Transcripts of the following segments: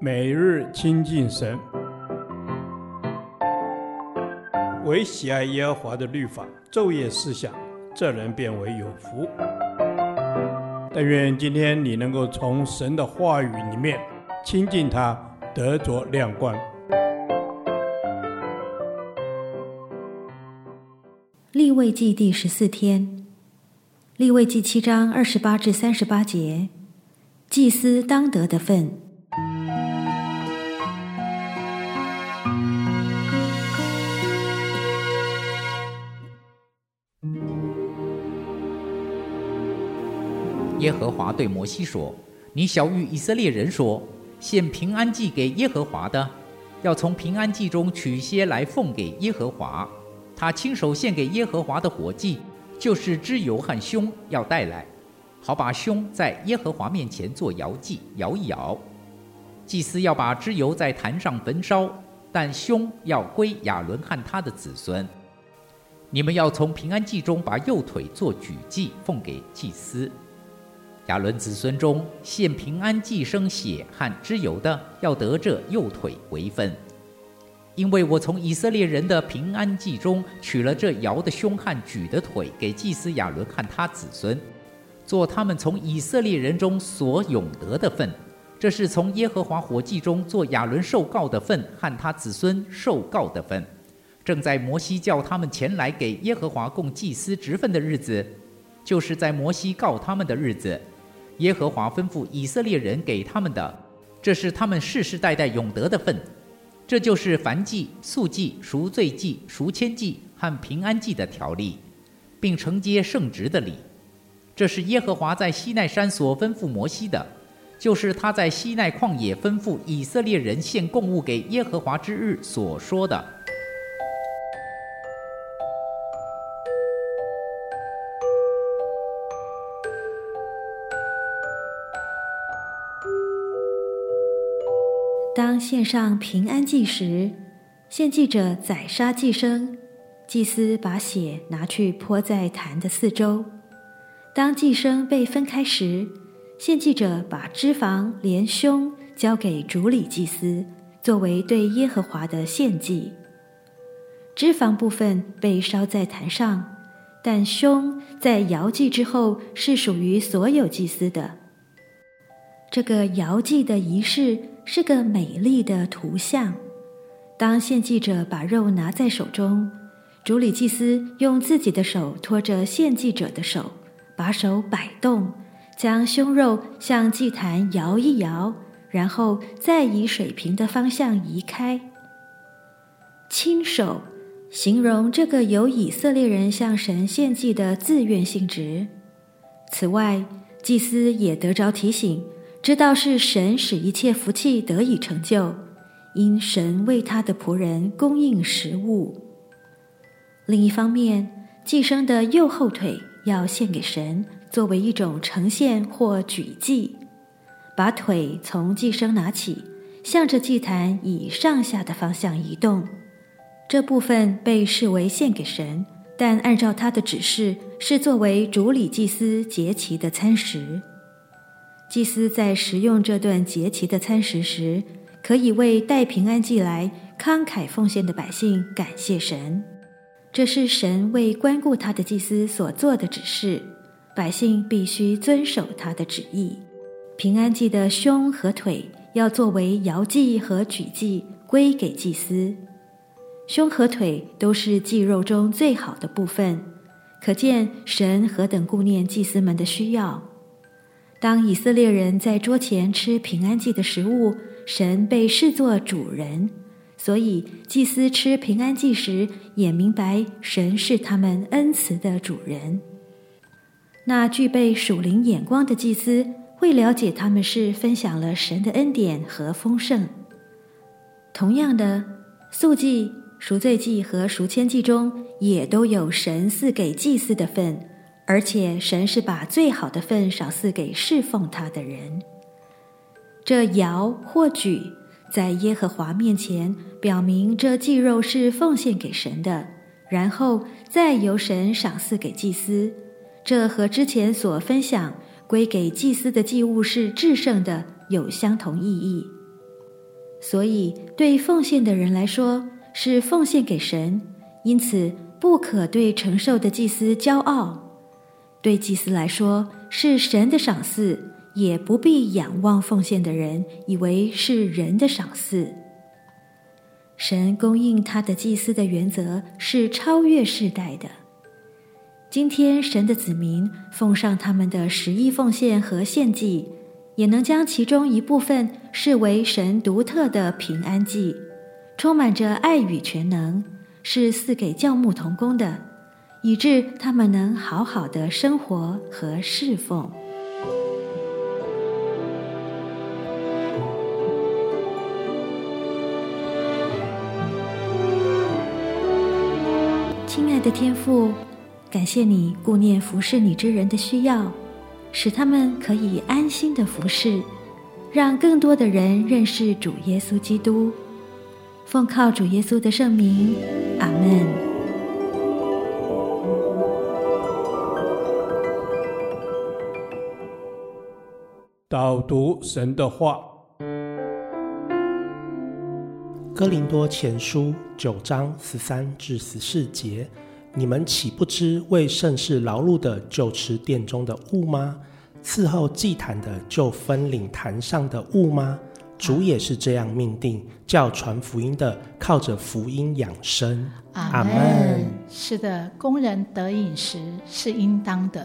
每日亲近神，唯喜爱耶和华的律法，昼夜思想，这人便为有福。但愿今天你能够从神的话语里面亲近他，得着亮光。立位记第十四天，立位记七章二十八至三十八节，祭司当得的份。耶和华对摩西说：“你晓諭以色列人说，献平安祭给耶和华的，要从平安祭中取些来奉给耶和华。他亲手献给耶和华的火祭，就是脂油和胸，要带来，好把胸在耶和华面前做摇祭，摇一摇。祭司要把脂油在坛上焚烧，但胸要归亚伦和他的子孙。你们要从平安祭中把右腿做举祭，奉给祭司。”亚伦子孙中献平安祭生血和脂油的，要得这右腿为分，因为我从以色列人的平安祭中取了这摇的胸和举的腿，给祭司亚伦和他子孙，做他们从以色列人中所永得的分。这是从耶和华火祭中做亚伦受告的分和他子孙受告的分。正在摩西叫他们前来给耶和华供祭司职分的日子，就是在摩西告他们的日子。耶和华吩咐以色列人给他们的，这是他们世世代代永得的分。这就是燔祭、素祭、赎罪祭、赎愆祭和平安祭的条例，并承接圣职的礼。这是耶和华在西奈山所吩咐摩西的，就是他在西奈旷野吩咐以色列人献供物给耶和华之日所说的。当献上平安祭时，献祭者宰杀祭牲，祭司把血拿去泼在坛的四周。当祭牲被分开时，献祭者把脂肪连胸交给主礼祭司，作为对耶和华的献祭。脂肪部分被烧在坛上，但胸在摇祭之后是属于所有祭司的。这个摇祭的仪式。是个美丽的图像。当献祭者把肉拿在手中，主礼祭司用自己的手托着献祭者的手，把手摆动，将胸肉向祭坛摇一摇，然后再以水平的方向移开。亲手形容这个由以色列人向神献祭的自愿性质。此外，祭司也得着提醒。知道是神使一切福气得以成就，因神为他的仆人供应食物。另一方面，祭牲的右后腿要献给神，作为一种呈现或举祭。把腿从祭牲拿起，向着祭坛以上下的方向移动。这部分被视为献给神，但按照他的指示，是作为主礼祭司节期的餐食。祭司在食用这顿节期的餐食时，可以为带平安祭来慷慨奉献的百姓感谢神。这是神为关顾他的祭司所做的指示，百姓必须遵守他的旨意。平安祭的胸和腿要作为摇祭和举祭归给祭司，胸和腿都是祭肉中最好的部分，可见神何等顾念祭司们的需要。当以色列人在桌前吃平安祭的食物，神被视作主人，所以祭司吃平安祭时也明白神是他们恩慈的主人。那具备属灵眼光的祭司会了解他们是分享了神的恩典和丰盛。同样的，素祭、赎罪祭和赎愆祭中也都有神赐给祭司的份。而且神是把最好的分赏赐给侍奉他的人。这摇或举在耶和华面前，表明这祭肉是奉献给神的，然后再由神赏赐给祭司。这和之前所分享归给祭司的祭物是至圣的，有相同意义。所以对奉献的人来说是奉献给神，因此不可对承受的祭司骄傲。对祭司来说是神的赏赐，也不必仰望奉献的人，以为是人的赏赐。神供应他的祭司的原则是超越世代的。今天神的子民奉上他们的十亿奉献和献祭，也能将其中一部分视为神独特的平安祭，充满着爱与全能，是赐给教牧同工的，以致他们能好好的生活和侍奉。亲爱的天父，感谢你顾念服侍你之人的需要，使他们可以安心的服侍，让更多的人认识主耶稣基督。奉靠主耶稣的圣名，阿门。导读神的话，《哥林多前书》九章十三至十四节。你们岂不知为盛世劳碌的，就吃殿中的物吗？伺候祭坛的，就分领坛上的物吗？主也是这样命定，叫传福音的靠着福音养生。阿门。是的，工人得饮食是应当的，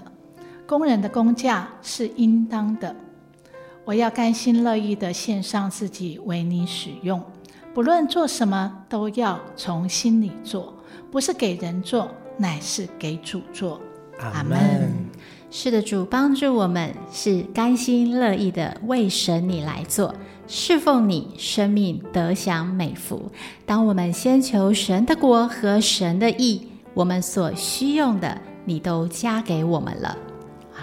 工人的工价是应当的。我要甘心乐意地献上自己为你使用，不论做什么，都要从心里做。不是给人做，乃是给主做。阿门。是的，主帮助我们，是甘心乐意的为神你来做，侍奉你，生命得享美福。当我们先求神的国和神的义，我们所需用的，你都加给我们了。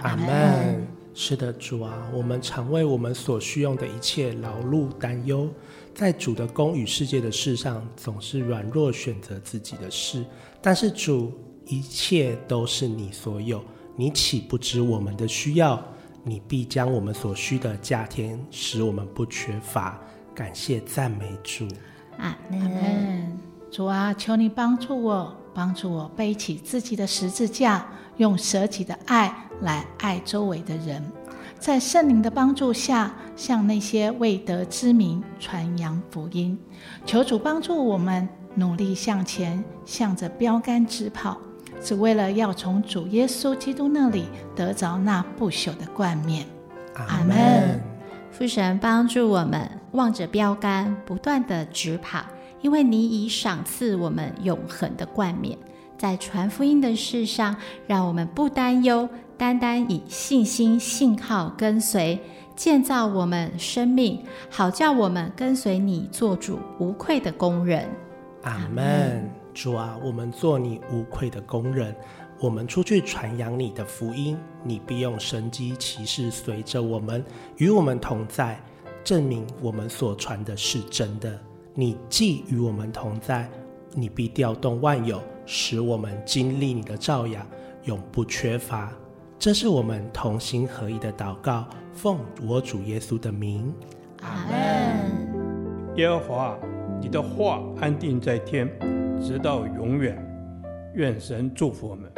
阿门。是的，主啊，我们常为我们所需用的一切劳碌担忧，在主的公与世界的事上，总是软弱，选择自己的事。但是主，一切都是你所有，你岂不知我们的需要？你必将我们所需的加添，使我们不缺乏。感谢赞美主。阿门。主啊，求你帮助我，帮助我背起自己的十字架。用舍己的爱来爱周围的人，在圣灵的帮助下，向那些未得之名传扬福音。求主帮助我们努力向前，向着标杆直跑，只为了要从主耶稣基督那里得着那不朽的冠冕。阿门。父神帮助我们望着标杆，不断地直跑，因为你已赏赐我们永恒的冠冕。在传福音的事上，让我们不担忧，单单以信心、信靠跟随，建造我们生命，好叫我们跟随你做主无愧的工人。阿门。主啊，我们做你无愧的工人，我们出去传扬你的福音，你必用神机奇事随着我们，与我们同在，证明我们所传的是真的。你既与我们同在，你必调动万有。使我们经历你的照养，永不缺乏。这是我们同心合意的祷告，奉我主耶稣的名。阿门。耶和华，你的话安定在天，直到永远。愿神祝福我们。